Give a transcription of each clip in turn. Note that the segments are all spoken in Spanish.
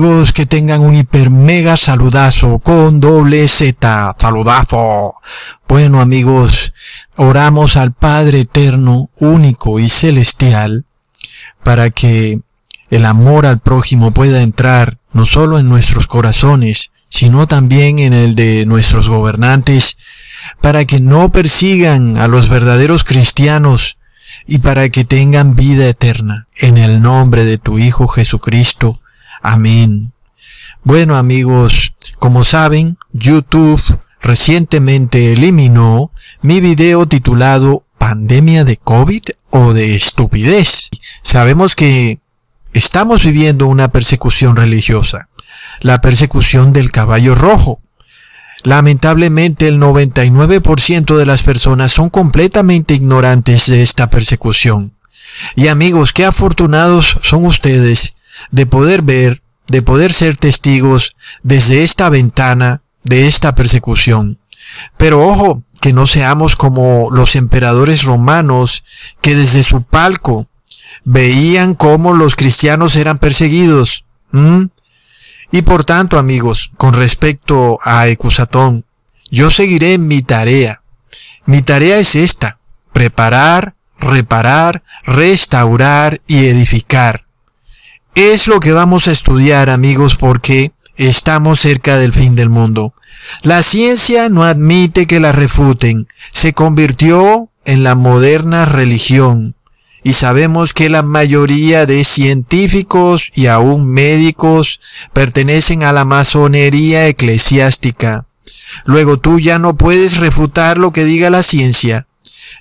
Amigos, que tengan un hiper mega saludazo con doble Z, saludazo. Bueno amigos, oramos al Padre eterno, único y celestial, para que el amor al prójimo pueda entrar no solo en nuestros corazones, sino también en el de nuestros gobernantes, para que no persigan a los verdaderos cristianos y para que tengan vida eterna. En el nombre de tu Hijo Jesucristo. Amén. Bueno amigos, como saben, YouTube recientemente eliminó mi video titulado ¿Pandemia de COVID o de estupidez? Sabemos que estamos viviendo una persecución religiosa, la persecución del caballo rojo. Lamentablemente el 99% de las personas son completamente ignorantes de esta persecución. Y amigos, qué afortunados son ustedes de poder ver, de poder ser testigos desde esta ventana de esta persecución. Pero ojo, que no seamos como los emperadores romanos que desde su palco veían cómo los cristianos eran perseguidos. Y por tanto, amigos, con respecto a Ecusatón, yo seguiré mi tarea. Mi tarea es esta, preparar, reparar, restaurar y edificar. Es lo que vamos a estudiar amigos porque estamos cerca del fin del mundo. La ciencia no admite que la refuten. Se convirtió en la moderna religión. Y sabemos que la mayoría de científicos y aún médicos pertenecen a la masonería eclesiástica. Luego tú ya no puedes refutar lo que diga la ciencia.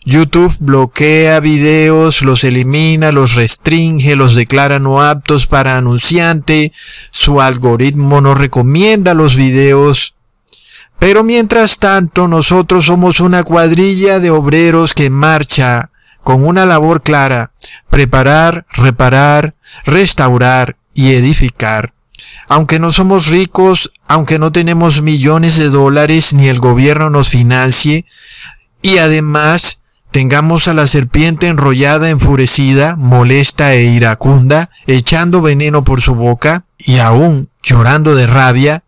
YouTube bloquea videos, los elimina, los restringe, los declara no aptos para anunciante, su algoritmo no recomienda los videos. Pero mientras tanto nosotros somos una cuadrilla de obreros que marcha con una labor clara, preparar, reparar, restaurar y edificar. Aunque no somos ricos, aunque no tenemos millones de dólares ni el gobierno nos financie, y además tengamos a la serpiente enrollada, enfurecida, molesta e iracunda, echando veneno por su boca y aún llorando de rabia,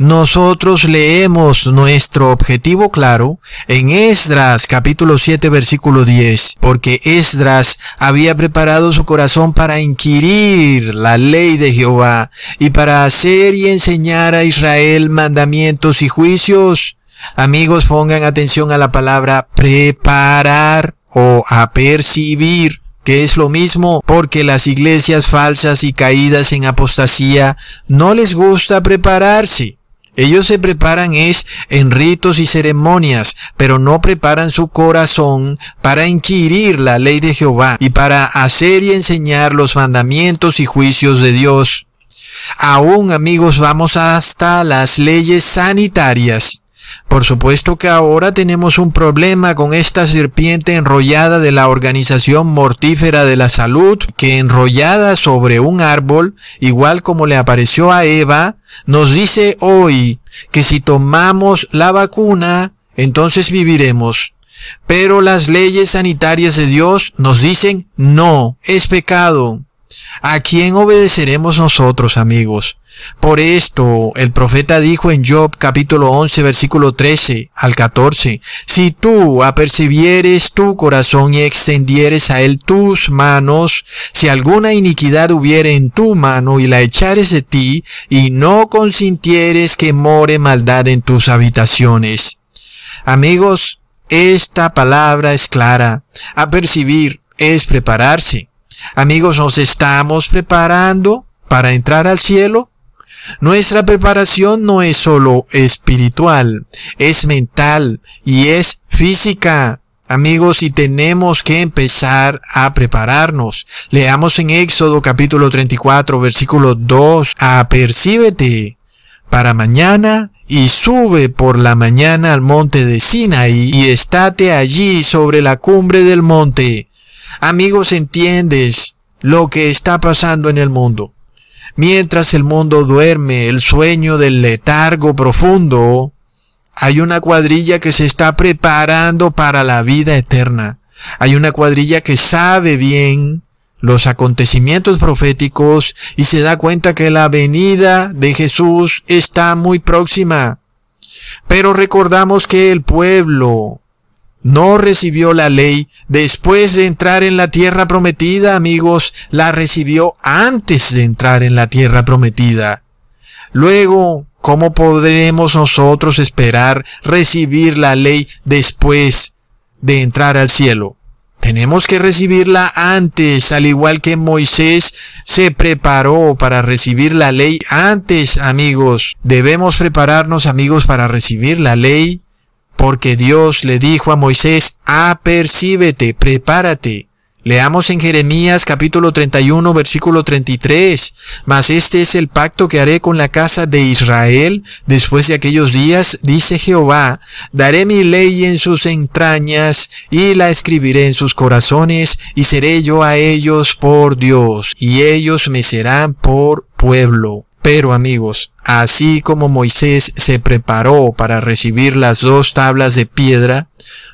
nosotros leemos nuestro objetivo claro en Esdras capítulo 7 versículo 10, porque Esdras había preparado su corazón para inquirir la ley de Jehová y para hacer y enseñar a Israel mandamientos y juicios Amigos, pongan atención a la palabra preparar o apercibir que es lo mismo porque las iglesias falsas y caídas en apostasía no les gusta prepararse. Ellos se preparan es en ritos y ceremonias, pero no preparan su corazón para inquirir la ley de Jehová y para hacer y enseñar los mandamientos y juicios de Dios. Aún amigos vamos hasta las leyes sanitarias. Por supuesto que ahora tenemos un problema con esta serpiente enrollada de la Organización Mortífera de la Salud, que enrollada sobre un árbol, igual como le apareció a Eva, nos dice hoy que si tomamos la vacuna, entonces viviremos. Pero las leyes sanitarias de Dios nos dicen no, es pecado. ¿A quién obedeceremos nosotros, amigos? Por esto el profeta dijo en Job capítulo 11 versículo 13 al 14, Si tú apercibieres tu corazón y extendieres a él tus manos, si alguna iniquidad hubiere en tu mano y la echares de ti, y no consintieres que more maldad en tus habitaciones. Amigos, esta palabra es clara. Apercibir es prepararse. Amigos, ¿nos estamos preparando para entrar al cielo? Nuestra preparación no es solo espiritual, es mental y es física. Amigos, y tenemos que empezar a prepararnos. Leamos en Éxodo capítulo 34, versículo 2. Apercíbete para mañana y sube por la mañana al monte de Sinaí y estate allí sobre la cumbre del monte Amigos, entiendes lo que está pasando en el mundo. Mientras el mundo duerme el sueño del letargo profundo, hay una cuadrilla que se está preparando para la vida eterna. Hay una cuadrilla que sabe bien los acontecimientos proféticos y se da cuenta que la venida de Jesús está muy próxima. Pero recordamos que el pueblo no recibió la ley después de entrar en la tierra prometida, amigos, la recibió antes de entrar en la tierra prometida. Luego, ¿cómo podremos nosotros esperar recibir la ley después de entrar al cielo? Tenemos que recibirla antes, al igual que Moisés se preparó para recibir la ley antes, amigos. Debemos prepararnos, amigos, para recibir la ley, porque Dios le dijo a Moisés, apercíbete, prepárate. Leamos en Jeremías capítulo 31 versículo 33. Mas este es el pacto que haré con la casa de Israel después de aquellos días, dice Jehová. Daré mi ley en sus entrañas y la escribiré en sus corazones y seré yo a ellos por Dios y ellos me serán por pueblo. Pero amigos, así como Moisés se preparó para recibir las dos tablas de piedra,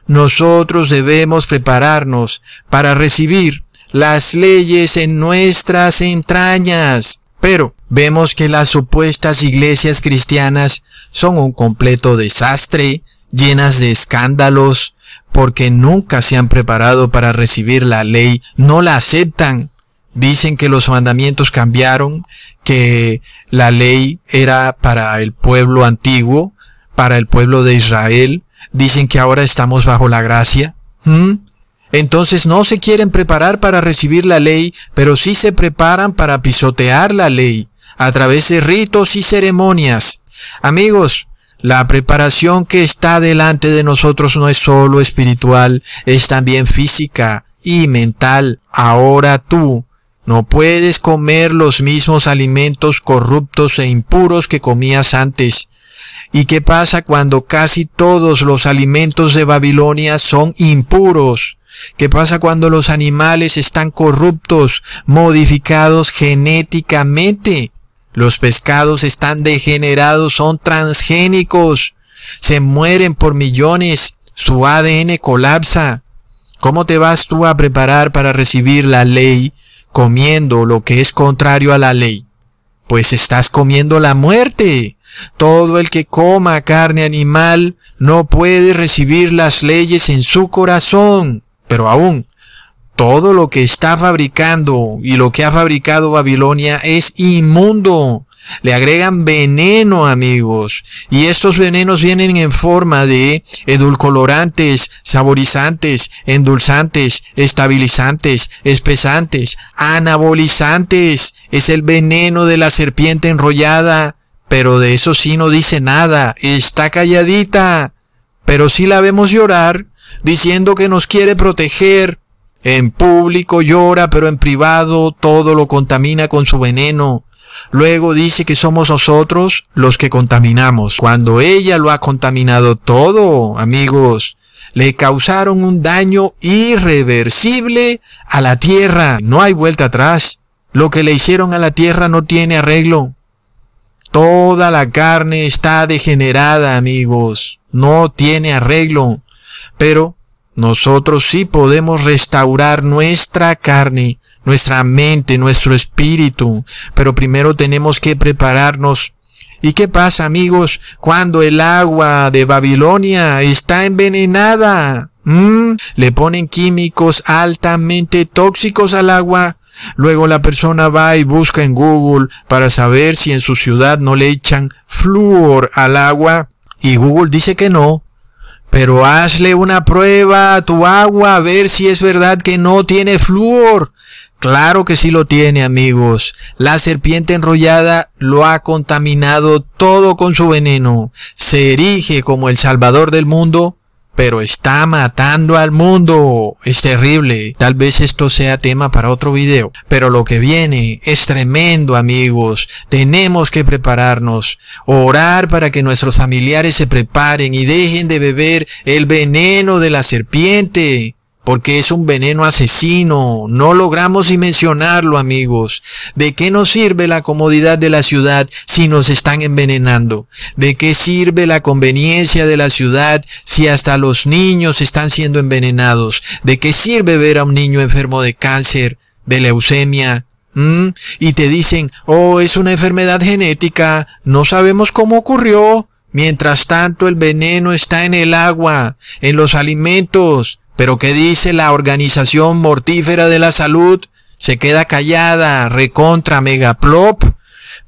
nosotros debemos prepararnos para recibir las leyes en nuestras entrañas. Pero vemos que las supuestas iglesias cristianas son un completo desastre, llenas de escándalos, porque nunca se han preparado para recibir la ley, no la aceptan. Dicen que los mandamientos cambiaron, que la ley era para el pueblo antiguo, para el pueblo de Israel, dicen que ahora estamos bajo la gracia. ¿Mm? Entonces no se quieren preparar para recibir la ley, pero sí se preparan para pisotear la ley a través de ritos y ceremonias. Amigos, la preparación que está delante de nosotros no es solo espiritual, es también física y mental. Ahora tú no puedes comer los mismos alimentos corruptos e impuros que comías antes. ¿Y qué pasa cuando casi todos los alimentos de Babilonia son impuros? ¿Qué pasa cuando los animales están corruptos, modificados genéticamente? Los pescados están degenerados, son transgénicos, se mueren por millones, su ADN colapsa. ¿Cómo te vas tú a preparar para recibir la ley comiendo lo que es contrario a la ley? Pues estás comiendo la muerte. Todo el que coma carne animal no puede recibir las leyes en su corazón. Pero aún, todo lo que está fabricando y lo que ha fabricado Babilonia es inmundo. Le agregan veneno, amigos. Y estos venenos vienen en forma de edulcorantes, saborizantes, endulzantes, estabilizantes, espesantes, anabolizantes. Es el veneno de la serpiente enrollada pero de eso sí no dice nada, está calladita, pero sí la vemos llorar, diciendo que nos quiere proteger. En público llora, pero en privado todo lo contamina con su veneno. Luego dice que somos nosotros los que contaminamos, cuando ella lo ha contaminado todo, amigos. Le causaron un daño irreversible a la tierra. No hay vuelta atrás. Lo que le hicieron a la tierra no tiene arreglo. Toda la carne está degenerada, amigos. No tiene arreglo. Pero nosotros sí podemos restaurar nuestra carne, nuestra mente, nuestro espíritu. Pero primero tenemos que prepararnos. ¿Y qué pasa, amigos, cuando el agua de Babilonia está envenenada? Le ponen químicos altamente tóxicos al agua Luego la persona va y busca en Google para saber si en su ciudad no le echan flúor al agua y Google dice que no. Pero hazle una prueba a tu agua a ver si es verdad que no tiene flúor. Claro que sí lo tiene, amigos. La serpiente enrollada lo ha contaminado todo con su veneno. Se erige como el salvador del mundo, pero está matando al mundo. Es terrible. Tal vez esto sea tema para otro video. Pero lo que viene es tremendo, amigos. Tenemos que prepararnos. Orar para que nuestros familiares se preparen y dejen de beber el veneno de la serpiente porque es un veneno asesino. No logramos dimensionarlo, amigos. ¿De qué nos sirve la comodidad de la ciudad si nos están envenenando? ¿De qué sirve la conveniencia de la ciudad si hasta los niños están siendo envenenados? ¿De qué sirve ver a un niño enfermo de cáncer? de leucemia, y te dicen, oh, es una enfermedad genética, no sabemos cómo ocurrió. Mientras tanto, el veneno está en el agua, en los alimentos. Pero ¿qué dice la Organización Mortífera de la Salud? Se queda callada, recontra megaplop.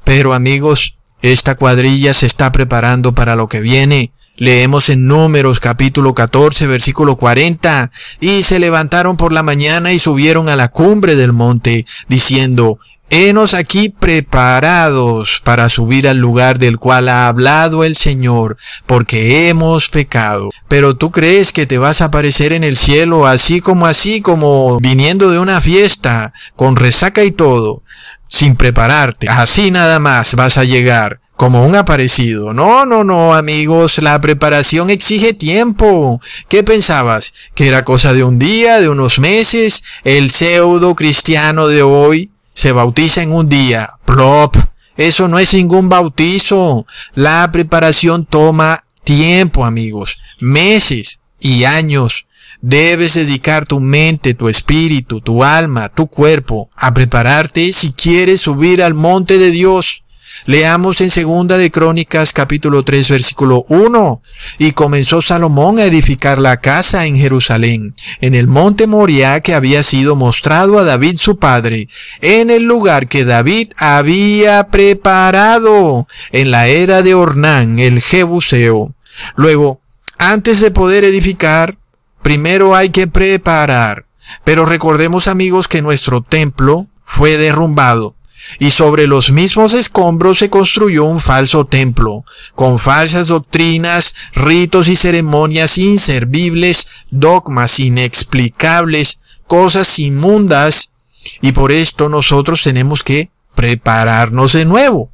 Pero amigos, esta cuadrilla se está preparando para lo que viene. Leemos en Números capítulo 14 versículo 40, y se levantaron por la mañana y subieron a la cumbre del monte, diciendo, Henos aquí preparados para subir al lugar del cual ha hablado el Señor, porque hemos pecado. Pero tú crees que te vas a aparecer en el cielo así como así como viniendo de una fiesta, con resaca y todo, sin prepararte. Así nada más vas a llegar como un aparecido. No, no, no, amigos, la preparación exige tiempo. ¿Qué pensabas? ¿Que era cosa de un día, de unos meses? El pseudo cristiano de hoy se bautiza en un día. Plop. Eso no es ningún bautizo. La preparación toma tiempo, amigos. Meses y años. Debes dedicar tu mente, tu espíritu, tu alma, tu cuerpo a prepararte si quieres subir al monte de Dios. Leamos en segunda de Crónicas capítulo 3 versículo 1. Y comenzó Salomón a edificar la casa en Jerusalén, en el monte Moriah que había sido mostrado a David su padre, en el lugar que David había preparado en la era de Ornán, el Jebuseo. Luego, antes de poder edificar, primero hay que preparar. Pero recordemos amigos que nuestro templo fue derrumbado y sobre los mismos escombros se construyó un falso templo, con falsas doctrinas, ritos y ceremonias inservibles, dogmas inexplicables, cosas inmundas, y por esto nosotros tenemos que prepararnos de nuevo,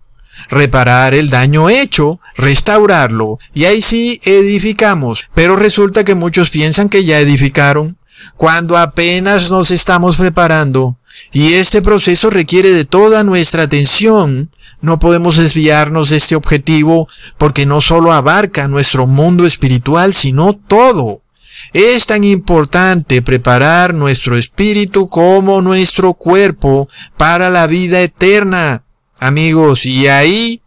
reparar el daño hecho, restaurarlo, y ahí sí edificamos. Pero resulta que muchos piensan que ya edificaron, cuando apenas nos estamos preparando y este proceso requiere de toda nuestra atención. No podemos desviarnos de este objetivo porque no solo abarca nuestro mundo espiritual, sino todo. Es tan importante preparar nuestro espíritu como nuestro cuerpo para la vida eterna. Amigos, y ahí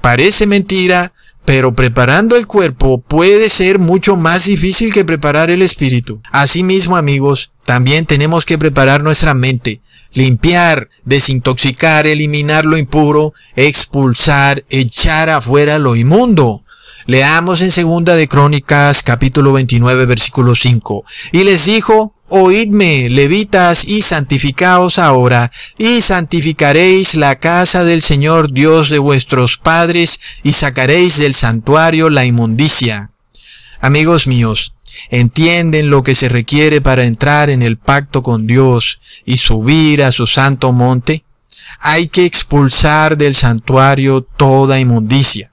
parece mentira, pero preparando el cuerpo puede ser mucho más difícil que preparar el espíritu. Asimismo, amigos, también tenemos que preparar nuestra mente, limpiar, desintoxicar, eliminar lo impuro, expulsar, echar afuera lo inmundo. Leamos en segunda de Crónicas capítulo 29 versículo 5. Y les dijo, Oídme, levitas, y santificaos ahora, y santificaréis la casa del Señor Dios de vuestros padres, y sacaréis del santuario la inmundicia. Amigos míos, ¿entienden lo que se requiere para entrar en el pacto con Dios y subir a su santo monte? Hay que expulsar del santuario toda inmundicia.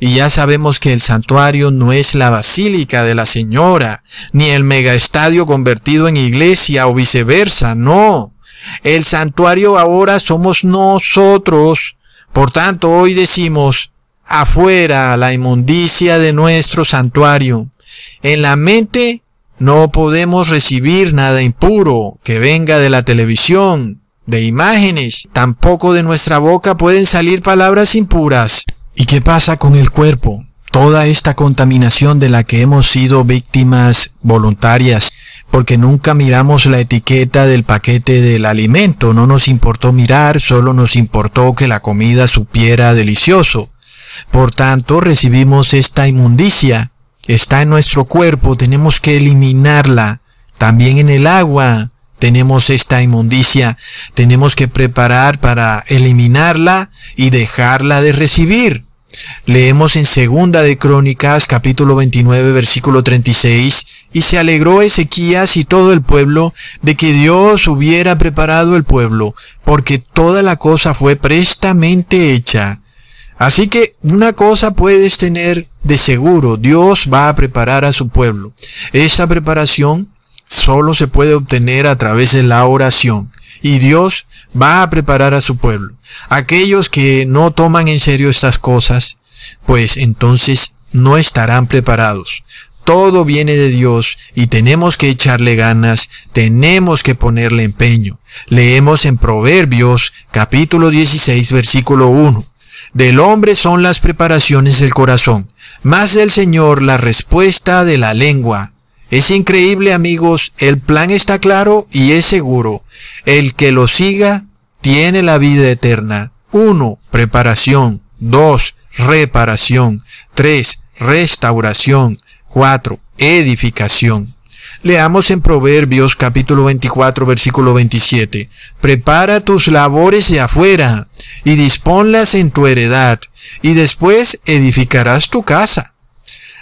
Y ya sabemos que el santuario no es la basílica de la señora, ni el megaestadio convertido en iglesia o viceversa, no. El santuario ahora somos nosotros. Por tanto, hoy decimos, afuera la inmundicia de nuestro santuario. En la mente no podemos recibir nada impuro que venga de la televisión, de imágenes. Tampoco de nuestra boca pueden salir palabras impuras. ¿Y qué pasa con el cuerpo? Toda esta contaminación de la que hemos sido víctimas voluntarias, porque nunca miramos la etiqueta del paquete del alimento, no nos importó mirar, solo nos importó que la comida supiera delicioso. Por tanto, recibimos esta inmundicia, está en nuestro cuerpo, tenemos que eliminarla, también en el agua, tenemos esta inmundicia, tenemos que preparar para eliminarla y dejarla de recibir. Leemos en Segunda de Crónicas capítulo 29 versículo 36 y se alegró Ezequías y todo el pueblo de que Dios hubiera preparado el pueblo, porque toda la cosa fue prestamente hecha. Así que una cosa puedes tener de seguro, Dios va a preparar a su pueblo. Esta preparación solo se puede obtener a través de la oración. Y Dios va a preparar a su pueblo. Aquellos que no toman en serio estas cosas, pues entonces no estarán preparados. todo viene de Dios y tenemos que echarle ganas, tenemos que ponerle empeño. Leemos en Proverbios capítulo 16 versículo 1. Del hombre son las preparaciones del corazón, más del Señor la respuesta de la lengua. Es increíble amigos, el plan está claro y es seguro. El que lo siga tiene la vida eterna. 1. Preparación. 2. Reparación. 3. Restauración. 4. Edificación. Leamos en Proverbios capítulo 24 versículo 27. Prepara tus labores de afuera y disponlas en tu heredad y después edificarás tu casa.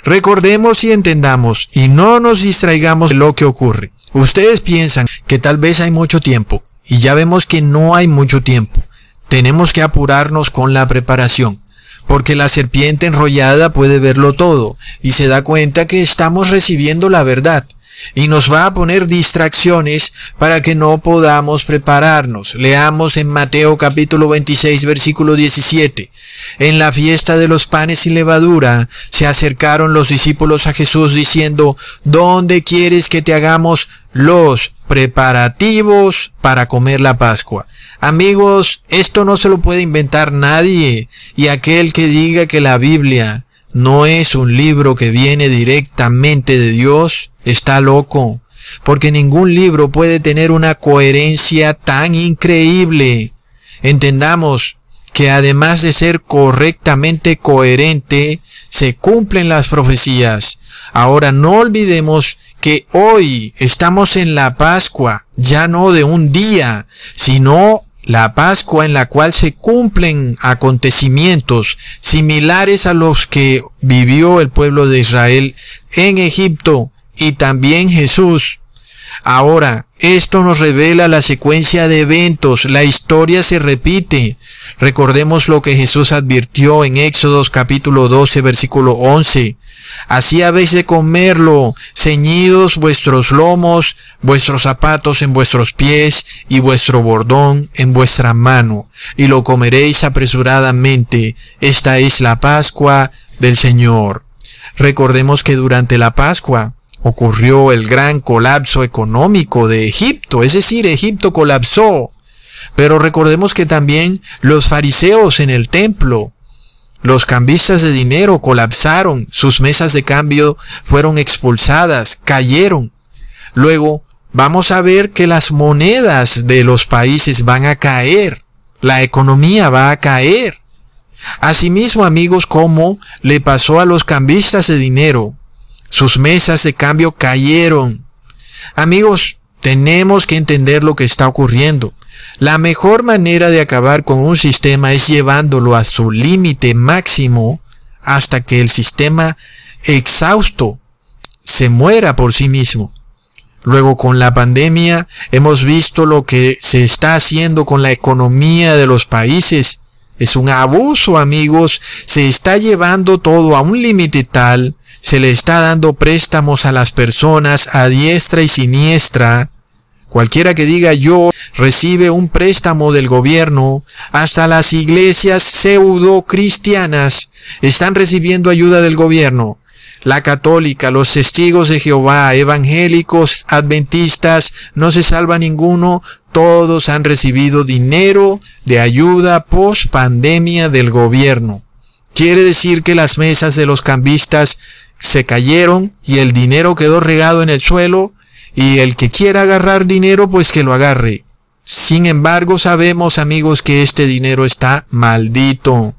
Recordemos y entendamos y no nos distraigamos de lo que ocurre. Ustedes piensan que tal vez hay mucho tiempo y ya vemos que no hay mucho tiempo. Tenemos que apurarnos con la preparación porque la serpiente enrollada puede verlo todo y se da cuenta que estamos recibiendo la verdad y nos va a poner distracciones para que no podamos prepararnos. Leamos en Mateo capítulo 26 versículo 17. En la fiesta de los panes y levadura se acercaron los discípulos a Jesús diciendo, ¿dónde quieres que te hagamos los preparativos para comer la Pascua? Amigos, esto no se lo puede inventar nadie. Y aquel que diga que la Biblia no es un libro que viene directamente de Dios, está loco. Porque ningún libro puede tener una coherencia tan increíble. Entendamos que además de ser correctamente coherente, se cumplen las profecías. Ahora no olvidemos que hoy estamos en la Pascua, ya no de un día, sino la Pascua en la cual se cumplen acontecimientos similares a los que vivió el pueblo de Israel en Egipto y también Jesús. Ahora, esto nos revela la secuencia de eventos, la historia se repite. Recordemos lo que Jesús advirtió en Éxodos capítulo 12 versículo 11. Así habéis de comerlo, ceñidos vuestros lomos, vuestros zapatos en vuestros pies y vuestro bordón en vuestra mano, y lo comeréis apresuradamente. Esta es la Pascua del Señor. Recordemos que durante la Pascua ocurrió el gran colapso económico de Egipto, es decir, Egipto colapsó. Pero recordemos que también los fariseos en el templo los cambistas de dinero colapsaron, sus mesas de cambio fueron expulsadas, cayeron. Luego, vamos a ver que las monedas de los países van a caer, la economía va a caer. Asimismo, amigos, como le pasó a los cambistas de dinero, sus mesas de cambio cayeron. Amigos, tenemos que entender lo que está ocurriendo. La mejor manera de acabar con un sistema es llevándolo a su límite máximo hasta que el sistema exhausto se muera por sí mismo. Luego con la pandemia hemos visto lo que se está haciendo con la economía de los países. Es un abuso, amigos. Se está llevando todo a un límite tal, se le está dando préstamos a las personas a diestra y siniestra, Cualquiera que diga yo recibe un préstamo del gobierno, hasta las iglesias pseudo cristianas están recibiendo ayuda del gobierno. La católica, los testigos de Jehová, evangélicos, adventistas, no se salva ninguno, todos han recibido dinero de ayuda post pandemia del gobierno. Quiere decir que las mesas de los cambistas se cayeron y el dinero quedó regado en el suelo y el que quiera agarrar dinero, pues que lo agarre. Sin embargo, sabemos, amigos, que este dinero está maldito.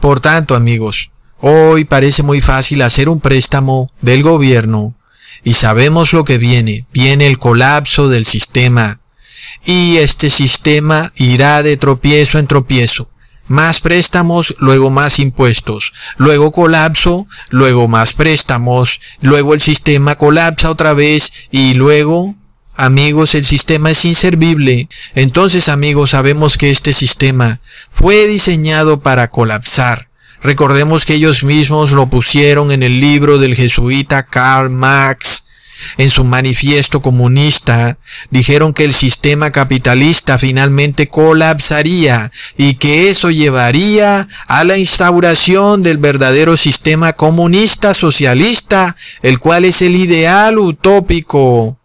Por tanto, amigos, hoy parece muy fácil hacer un préstamo del gobierno y sabemos lo que viene. Viene el colapso del sistema. Y este sistema irá de tropiezo en tropiezo más préstamos, luego más impuestos, luego colapso, luego más préstamos, luego el sistema colapsa otra vez y luego, amigos, el sistema es inservible. Entonces, amigos, sabemos que este sistema fue diseñado para colapsar. Recordemos que ellos mismos lo pusieron en el libro del jesuita Karl Marx en su manifiesto comunista, dijeron que el sistema capitalista finalmente colapsaría y que eso llevaría a la instauración del verdadero sistema comunista socialista, el cual es el ideal utópico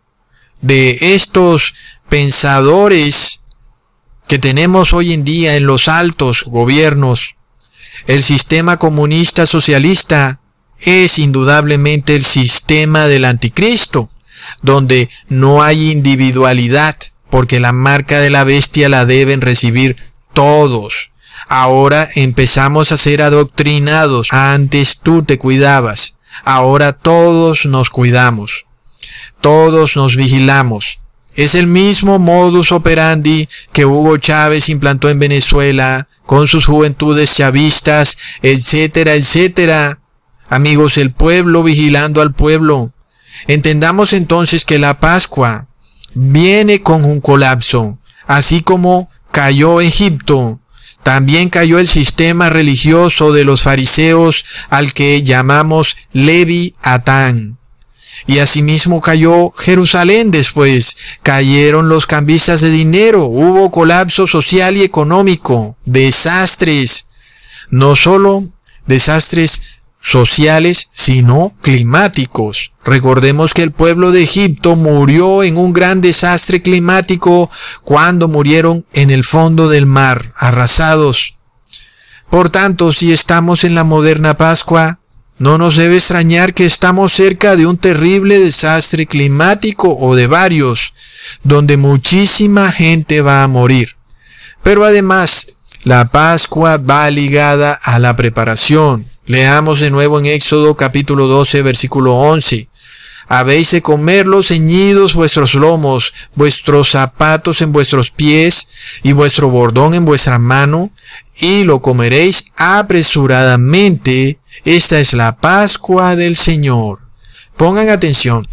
de estos pensadores que tenemos hoy en día en los altos gobiernos. El sistema comunista socialista es indudablemente el sistema del anticristo, donde no hay individualidad, porque la marca de la bestia la deben recibir todos. Ahora empezamos a ser adoctrinados. Antes tú te cuidabas. Ahora todos nos cuidamos. Todos nos vigilamos. Es el mismo modus operandi que Hugo Chávez implantó en Venezuela con sus juventudes chavistas, etcétera, etcétera. Amigos, el pueblo vigilando al pueblo. Entendamos entonces que la Pascua viene con un colapso, así como cayó Egipto. También cayó el sistema religioso de los fariseos al que llamamos Levi Atán. Y asimismo cayó Jerusalén después. Cayeron los cambistas de dinero. Hubo colapso social y económico. Desastres. No solo desastres sociales, sino climáticos. Recordemos que el pueblo de Egipto murió en un gran desastre climático cuando murieron en el fondo del mar, arrasados. Por tanto, si estamos en la moderna Pascua, no nos debe extrañar que estamos cerca de un terrible desastre climático o de varios, donde muchísima gente va a morir. Pero además, la Pascua va ligada a la preparación, Leamos de nuevo en Éxodo capítulo 12 versículo 11. Habéis de comerlos ceñidos vuestros lomos, vuestros zapatos en vuestros pies y vuestro bordón en vuestra mano, y lo comeréis apresuradamente. Esta es la Pascua del Señor. Pongan atención.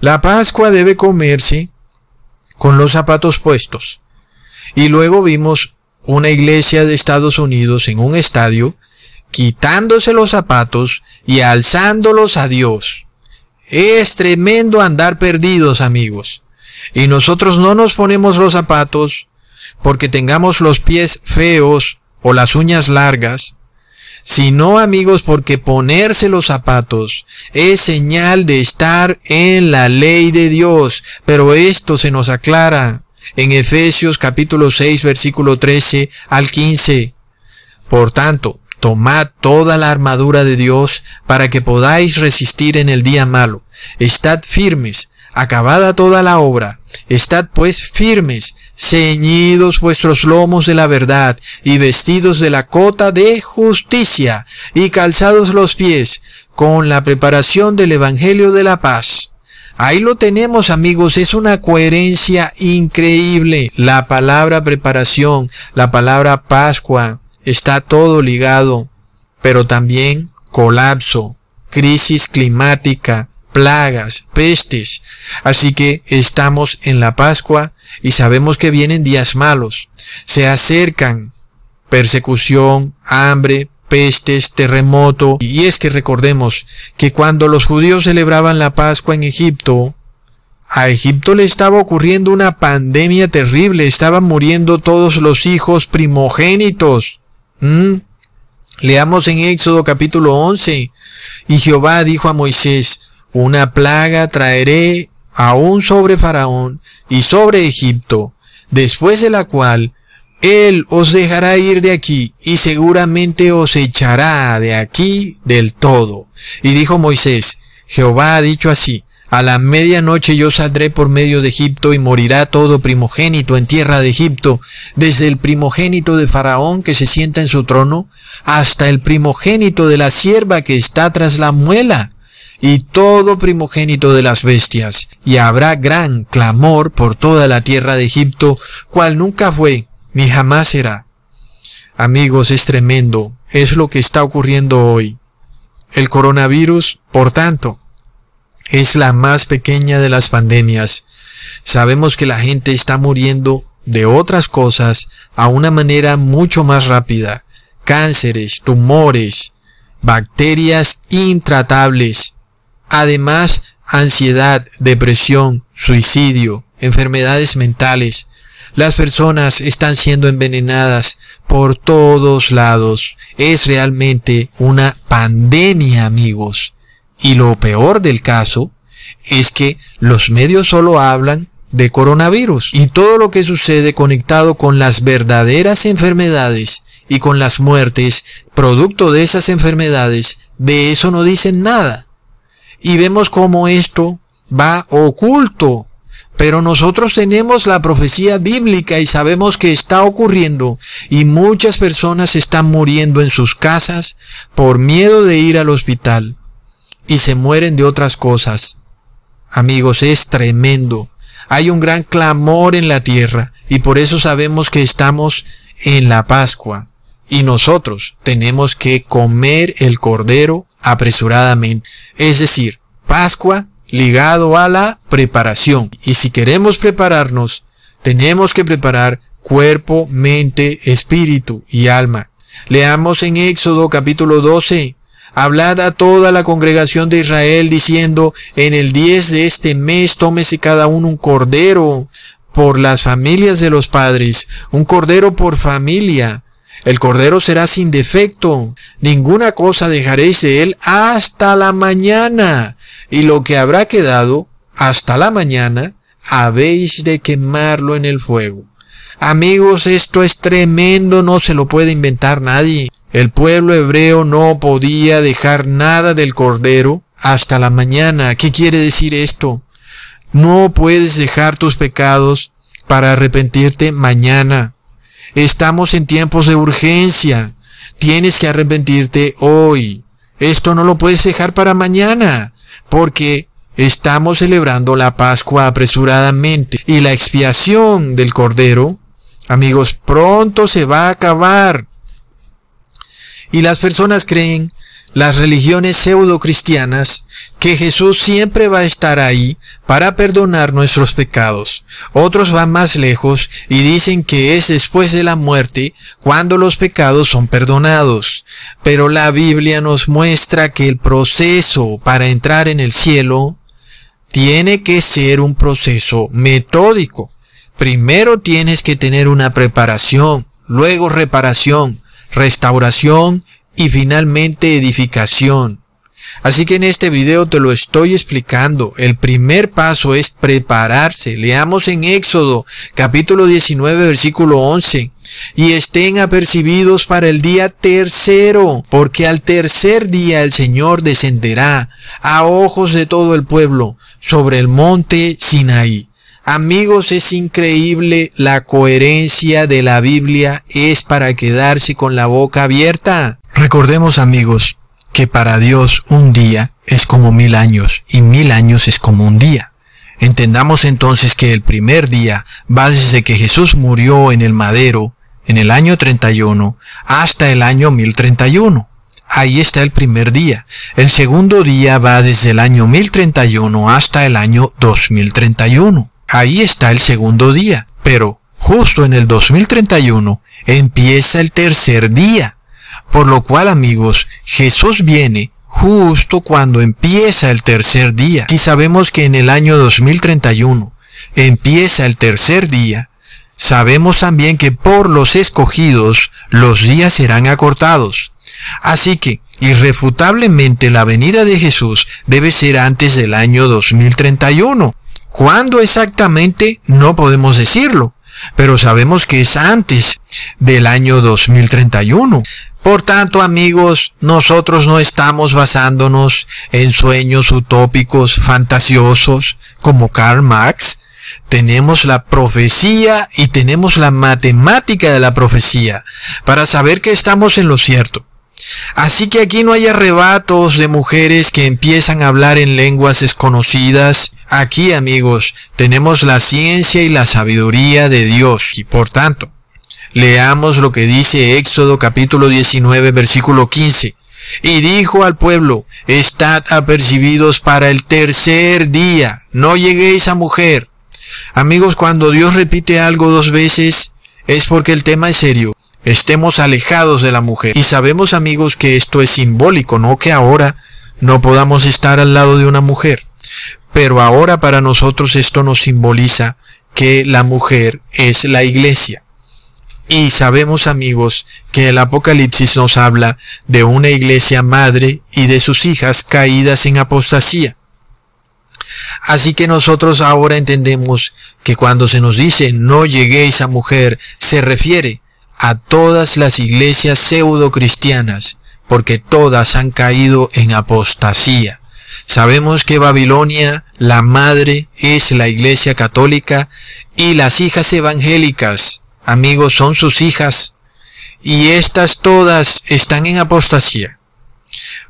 La Pascua debe comerse con los zapatos puestos. Y luego vimos una iglesia de Estados Unidos en un estadio quitándose los zapatos y alzándolos a Dios. Es tremendo andar perdidos, amigos. Y nosotros no nos ponemos los zapatos porque tengamos los pies feos o las uñas largas, sino amigos porque ponerse los zapatos es señal de estar en la ley de Dios. Pero esto se nos aclara en Efesios capítulo 6 versículo 13 al 15. Por tanto, Tomad toda la armadura de Dios para que podáis resistir en el día malo. Estad firmes, acabada toda la obra. Estad pues firmes, ceñidos vuestros lomos de la verdad y vestidos de la cota de justicia y calzados los pies con la preparación del Evangelio de la paz. Ahí lo tenemos amigos, es una coherencia increíble. La palabra preparación, la palabra Pascua, está todo ligado, pero también colapso, crisis climática, plagas, pestes. Así que estamos en la Pascua y sabemos que vienen días malos. Se acercan persecución, hambre, pestes, terremoto. Y es que recordemos que cuando los judíos celebraban la Pascua en Egipto, a Egipto le estaba ocurriendo una pandemia terrible, estaban muriendo todos los hijos primogénitos. Mm. Leamos en Éxodo capítulo 11. Y Jehová dijo a Moisés, una plaga traeré aún sobre Faraón y sobre Egipto, después de la cual él os dejará ir de aquí y seguramente os echará de aquí del todo. Y dijo Moisés, Jehová ha dicho así, a la medianoche yo saldré por medio de Egipto y morirá todo primogénito en tierra de Egipto, desde el primogénito de Faraón que se sienta en su trono, hasta el primogénito de la sierva que está tras la muela, y todo primogénito de las bestias. Y habrá gran clamor por toda la tierra de Egipto, cual nunca fue, ni jamás será. Amigos, es tremendo, es lo que está ocurriendo hoy. El coronavirus, por tanto, es la más pequeña de las pandemias. Sabemos que la gente está muriendo de otras cosas a una manera mucho más rápida. Cánceres, tumores, bacterias intratables. Además, ansiedad, depresión, suicidio, enfermedades mentales. Las personas están siendo envenenadas por todos lados. Es realmente una pandemia, amigos. Y lo peor del caso es que los medios solo hablan de coronavirus y todo lo que sucede conectado con las verdaderas enfermedades y con las muertes producto de esas enfermedades, de eso no dicen nada. Y vemos cómo esto va oculto. Pero nosotros tenemos la profecía bíblica y sabemos que está ocurriendo y muchas personas están muriendo en sus casas por miedo de ir al hospital y se mueren de otras cosas. Amigos, es tremendo. Hay un gran clamor en la tierra y por eso sabemos que estamos en la Pascua y nosotros tenemos que comer el cordero apresuradamente. Es decir, Pascua ligado a la preparación. Y si queremos prepararnos, tenemos que preparar cuerpo, mente, espíritu y alma. Leamos en Éxodo capítulo 12, Hablad a toda la congregación de Israel diciendo, en el 10 de este mes tómese cada uno un cordero por las familias de los padres, un cordero por familia. El cordero será sin defecto, ninguna cosa dejaréis de él hasta la mañana, y lo que habrá quedado hasta la mañana, habéis de quemarlo en el fuego. Amigos, esto es tremendo, no se lo puede inventar nadie. El pueblo hebreo no podía dejar nada del cordero hasta la mañana. ¿Qué quiere decir esto? No puedes dejar tus pecados para arrepentirte mañana. Estamos en tiempos de urgencia. Tienes que arrepentirte hoy. Esto no lo puedes dejar para mañana, porque estamos celebrando la Pascua apresuradamente y la expiación del Cordero, amigos, pronto se va a acabar. Y las personas creen, las religiones pseudo cristianas, que Jesús siempre va a estar ahí para perdonar nuestros pecados. Otros van más lejos y dicen que es después de la muerte cuando los pecados son perdonados. Pero la Biblia nos muestra que el proceso para entrar en el cielo tiene que ser un proceso metódico. Primero tienes que tener una preparación, luego reparación, restauración y finalmente edificación. Así que en este video te lo estoy explicando. El primer paso es prepararse. Leamos en Éxodo capítulo 19 versículo 11. Y estén apercibidos para el día tercero, porque al tercer día el Señor descenderá a ojos de todo el pueblo sobre el monte Sinaí. Amigos, es increíble la coherencia de la Biblia es para quedarse con la boca abierta. Recordemos amigos que para Dios un día es como mil años y mil años es como un día. Entendamos entonces que el primer día va desde que Jesús murió en el madero en el año 31 hasta el año 1031. Ahí está el primer día. El segundo día va desde el año 1031 hasta el año 2031 ahí está el segundo día. Pero justo en el 2031 empieza el tercer día. Por lo cual amigos, Jesús viene justo cuando empieza el tercer día. Si sabemos que en el año 2031 empieza el tercer día, sabemos también que por los escogidos los días serán acortados. Así que, irrefutablemente, la venida de Jesús debe ser antes del año 2031. ¿Cuándo exactamente? No podemos decirlo, pero sabemos que es antes del año 2031. Por tanto, amigos, nosotros no estamos basándonos en sueños utópicos, fantasiosos, como Karl Marx. Tenemos la profecía y tenemos la matemática de la profecía para saber que estamos en lo cierto. Así que aquí no hay arrebatos de mujeres que empiezan a hablar en lenguas desconocidas. Aquí, amigos, tenemos la ciencia y la sabiduría de Dios. Y por tanto, leamos lo que dice Éxodo capítulo 19 versículo 15. Y dijo al pueblo, estad apercibidos para el tercer día, no lleguéis a mujer. Amigos, cuando Dios repite algo dos veces, es porque el tema es serio estemos alejados de la mujer. Y sabemos amigos que esto es simbólico, no que ahora no podamos estar al lado de una mujer. Pero ahora para nosotros esto nos simboliza que la mujer es la iglesia. Y sabemos amigos que el Apocalipsis nos habla de una iglesia madre y de sus hijas caídas en apostasía. Así que nosotros ahora entendemos que cuando se nos dice no lleguéis a mujer, se refiere a todas las iglesias pseudo cristianas, porque todas han caído en apostasía. Sabemos que Babilonia, la madre, es la iglesia católica y las hijas evangélicas, amigos, son sus hijas, y estas todas están en apostasía.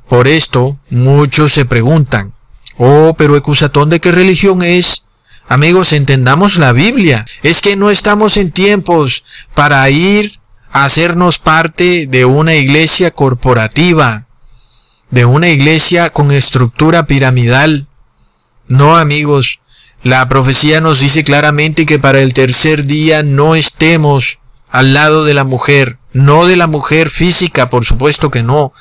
Por esto, muchos se preguntan, oh, pero Ecusatón, ¿de qué religión es? Amigos, entendamos la Biblia. Es que no estamos en tiempos para ir a hacernos parte de una iglesia corporativa, de una iglesia con estructura piramidal. No, amigos, la profecía nos dice claramente que para el tercer día no estemos al lado de la mujer, no de la mujer física, por supuesto que no,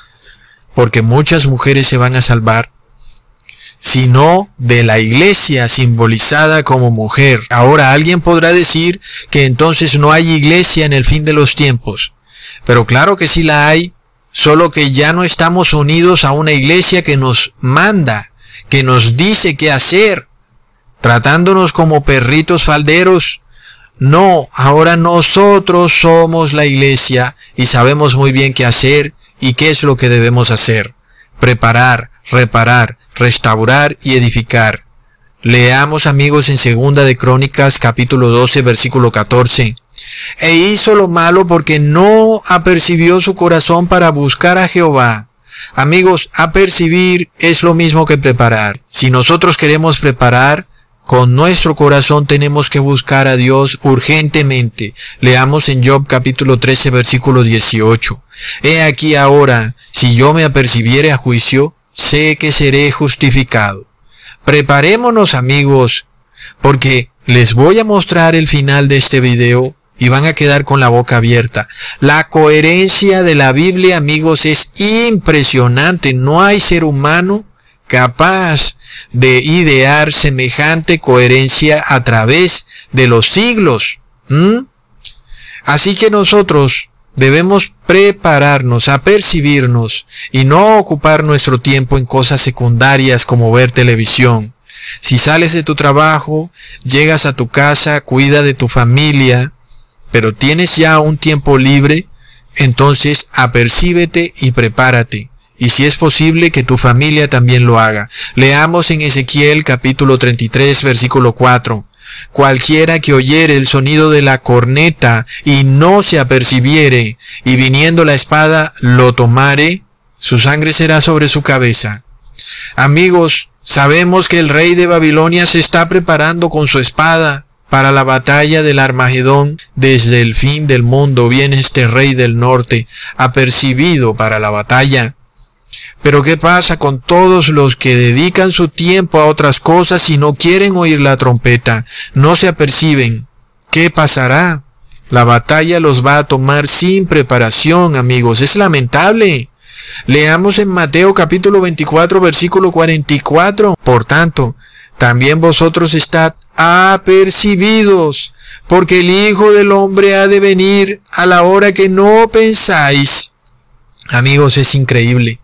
porque muchas mujeres se van a salvar, sino de la iglesia simbolizada como mujer. Ahora alguien podrá decir que entonces no hay iglesia en el fin de los tiempos, pero claro que sí la hay, solo que ya no estamos unidos a una iglesia que nos manda, que nos dice qué hacer, tratándonos como perritos falderos. No, ahora nosotros somos la iglesia y sabemos muy bien qué hacer y qué es lo que debemos hacer. Preparar, reparar, restaurar y edificar. Leamos amigos en segunda de Crónicas capítulo 12 versículo 14. E hizo lo malo porque no apercibió su corazón para buscar a Jehová. Amigos, apercibir es lo mismo que preparar. Si nosotros queremos preparar, con nuestro corazón tenemos que buscar a Dios urgentemente. Leamos en Job capítulo 13 versículo 18. He aquí ahora, si yo me apercibiere a juicio, sé que seré justificado. Preparémonos amigos, porque les voy a mostrar el final de este video y van a quedar con la boca abierta. La coherencia de la Biblia amigos es impresionante. No hay ser humano capaz de idear semejante coherencia a través de los siglos. Así que nosotros debemos prepararnos, a percibirnos y no ocupar nuestro tiempo en cosas secundarias como ver televisión. Si sales de tu trabajo, llegas a tu casa, cuida de tu familia, pero tienes ya un tiempo libre, entonces apercíbete y prepárate y si es posible que tu familia también lo haga. Leamos en Ezequiel capítulo 33 versículo 4. Cualquiera que oyere el sonido de la corneta y no se apercibiere, y viniendo la espada lo tomare, su sangre será sobre su cabeza. Amigos, sabemos que el rey de Babilonia se está preparando con su espada para la batalla del Armagedón. Desde el fin del mundo viene este rey del norte, apercibido para la batalla. Pero ¿qué pasa con todos los que dedican su tiempo a otras cosas y no quieren oír la trompeta? No se aperciben. ¿Qué pasará? La batalla los va a tomar sin preparación, amigos. Es lamentable. Leamos en Mateo capítulo 24 versículo 44. Por tanto, también vosotros estad apercibidos, porque el Hijo del Hombre ha de venir a la hora que no pensáis. Amigos, es increíble.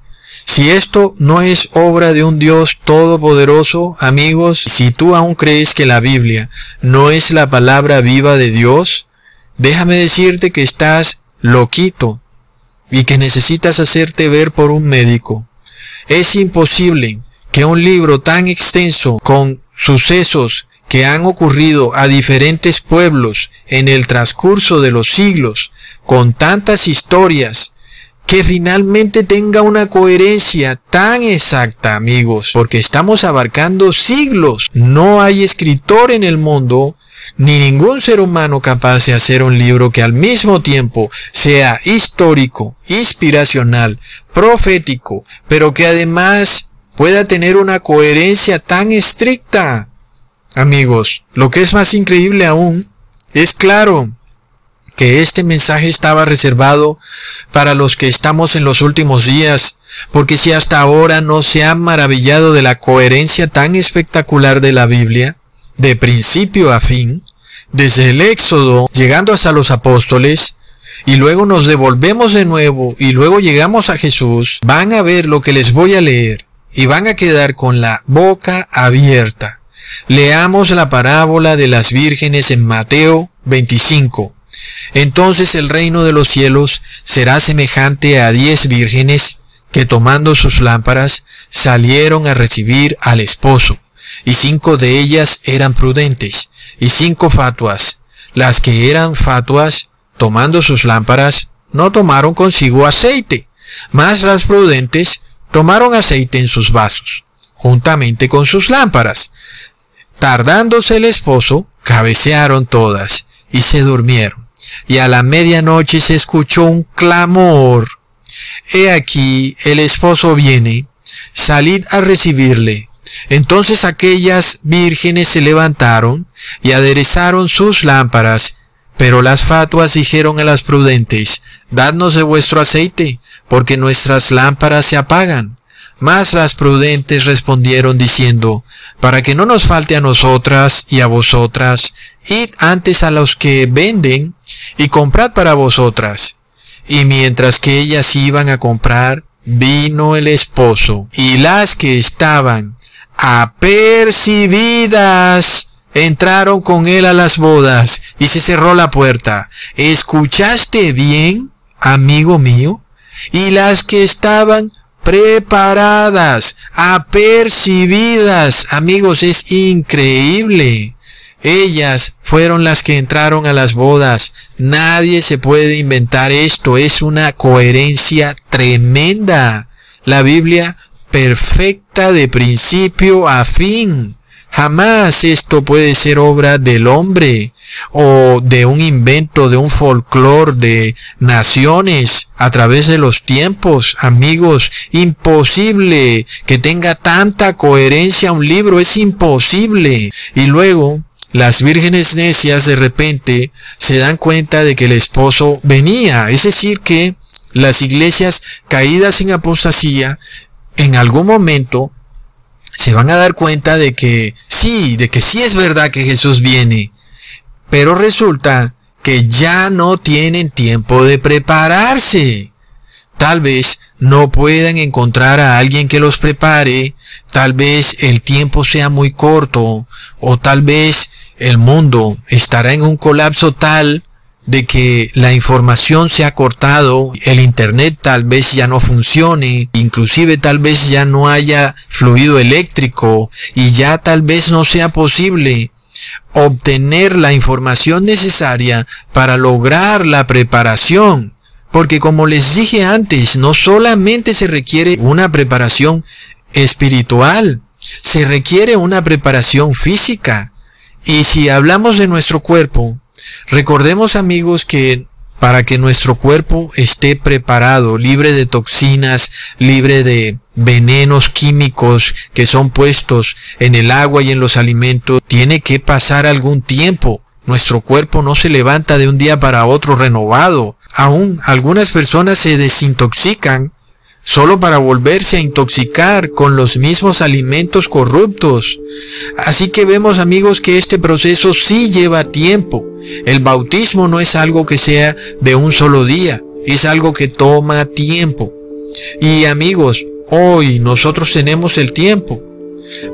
Si esto no es obra de un Dios todopoderoso, amigos, si tú aún crees que la Biblia no es la palabra viva de Dios, déjame decirte que estás loquito y que necesitas hacerte ver por un médico. Es imposible que un libro tan extenso con sucesos que han ocurrido a diferentes pueblos en el transcurso de los siglos, con tantas historias, que finalmente tenga una coherencia tan exacta, amigos, porque estamos abarcando siglos. No hay escritor en el mundo ni ningún ser humano capaz de hacer un libro que al mismo tiempo sea histórico, inspiracional, profético, pero que además pueda tener una coherencia tan estricta. Amigos, lo que es más increíble aún es claro que este mensaje estaba reservado para los que estamos en los últimos días, porque si hasta ahora no se han maravillado de la coherencia tan espectacular de la Biblia, de principio a fin, desde el Éxodo, llegando hasta los apóstoles, y luego nos devolvemos de nuevo y luego llegamos a Jesús, van a ver lo que les voy a leer y van a quedar con la boca abierta. Leamos la parábola de las vírgenes en Mateo 25. Entonces el reino de los cielos será semejante a diez vírgenes que tomando sus lámparas salieron a recibir al esposo, y cinco de ellas eran prudentes, y cinco fatuas. Las que eran fatuas, tomando sus lámparas, no tomaron consigo aceite, mas las prudentes tomaron aceite en sus vasos, juntamente con sus lámparas. Tardándose el esposo, cabecearon todas y se durmieron. Y a la medianoche se escuchó un clamor. He aquí, el esposo viene, salid a recibirle. Entonces aquellas vírgenes se levantaron y aderezaron sus lámparas. Pero las fatuas dijeron a las prudentes, Dadnos de vuestro aceite, porque nuestras lámparas se apagan. Mas las prudentes respondieron diciendo, Para que no nos falte a nosotras y a vosotras, id antes a los que venden y comprad para vosotras. Y mientras que ellas iban a comprar, vino el esposo, y las que estaban apercibidas entraron con él a las bodas y se cerró la puerta. ¿Escuchaste bien, amigo mío? Y las que estaban preparadas, apercibidas, amigos, es increíble. Ellas fueron las que entraron a las bodas. Nadie se puede inventar esto. Es una coherencia tremenda. La Biblia perfecta de principio a fin. Jamás esto puede ser obra del hombre o de un invento, de un folclore de naciones a través de los tiempos, amigos. Imposible que tenga tanta coherencia un libro, es imposible. Y luego, las vírgenes necias de repente se dan cuenta de que el esposo venía. Es decir, que las iglesias caídas en apostasía en algún momento se van a dar cuenta de que sí, de que sí es verdad que Jesús viene, pero resulta que ya no tienen tiempo de prepararse. Tal vez no puedan encontrar a alguien que los prepare, tal vez el tiempo sea muy corto, o tal vez el mundo estará en un colapso tal de que la información se ha cortado, el Internet tal vez ya no funcione, inclusive tal vez ya no haya fluido eléctrico y ya tal vez no sea posible obtener la información necesaria para lograr la preparación. Porque como les dije antes, no solamente se requiere una preparación espiritual, se requiere una preparación física. Y si hablamos de nuestro cuerpo, Recordemos amigos que para que nuestro cuerpo esté preparado, libre de toxinas, libre de venenos químicos que son puestos en el agua y en los alimentos, tiene que pasar algún tiempo. Nuestro cuerpo no se levanta de un día para otro renovado. Aún algunas personas se desintoxican solo para volverse a intoxicar con los mismos alimentos corruptos. Así que vemos amigos que este proceso sí lleva tiempo. El bautismo no es algo que sea de un solo día, es algo que toma tiempo. Y amigos, hoy nosotros tenemos el tiempo.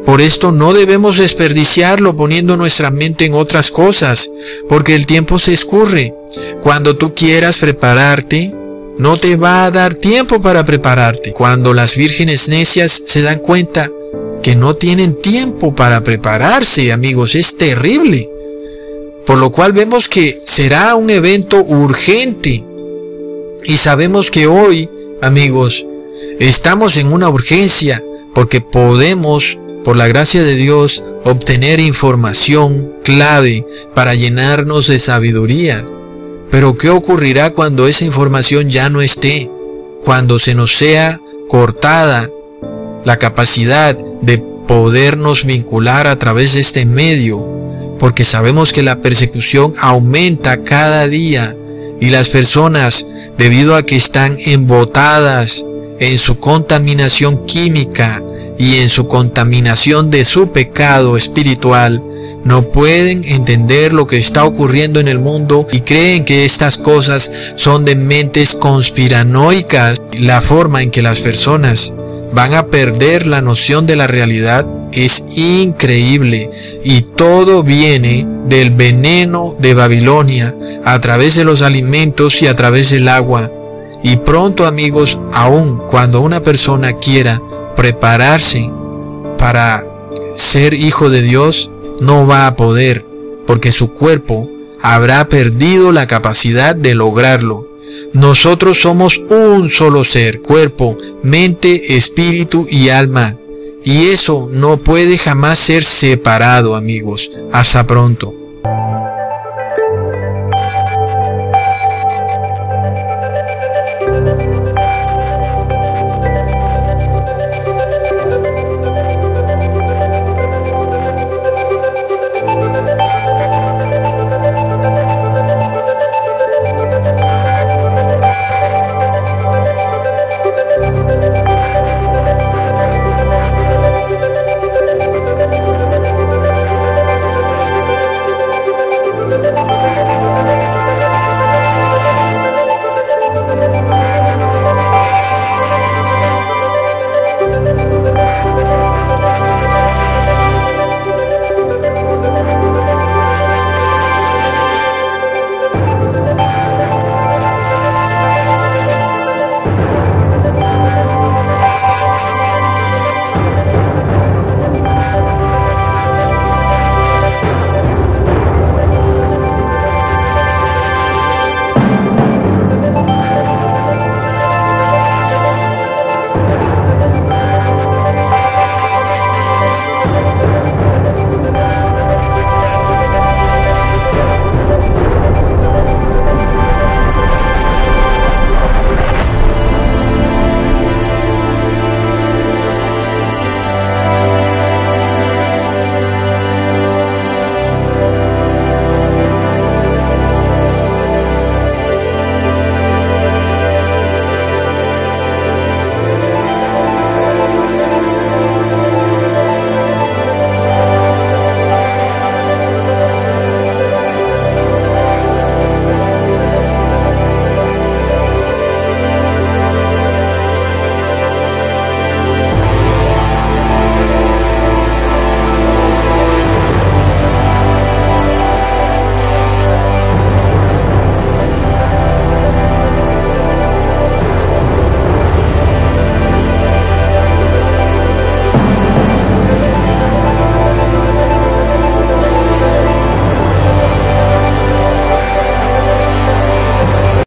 Por esto no debemos desperdiciarlo poniendo nuestra mente en otras cosas, porque el tiempo se escurre. Cuando tú quieras prepararte, no te va a dar tiempo para prepararte. Cuando las vírgenes necias se dan cuenta que no tienen tiempo para prepararse, amigos, es terrible. Por lo cual vemos que será un evento urgente. Y sabemos que hoy, amigos, estamos en una urgencia porque podemos, por la gracia de Dios, obtener información clave para llenarnos de sabiduría pero ¿qué ocurrirá cuando esa información ya no esté? Cuando se nos sea cortada la capacidad de podernos vincular a través de este medio, porque sabemos que la persecución aumenta cada día Y las personas, debido a que están embotadas en su contaminación química y en su contaminación de su pecado espiritual, no pueden entender lo que está ocurriendo en el mundo y creen que estas cosas son de mentes conspiranoicas. La forma en que las personas van a perder la noción de la realidad es increíble y todo viene del veneno de Babilonia a través de los alimentos y a través del agua. Y pronto amigos, aun cuando una persona quiera prepararse para ser hijo de Dios, no va a poder, porque su cuerpo habrá perdido la capacidad de lograrlo. Nosotros somos un solo ser, cuerpo, mente, espíritu y alma. Y eso no puede jamás ser separado, amigos. Hasta pronto.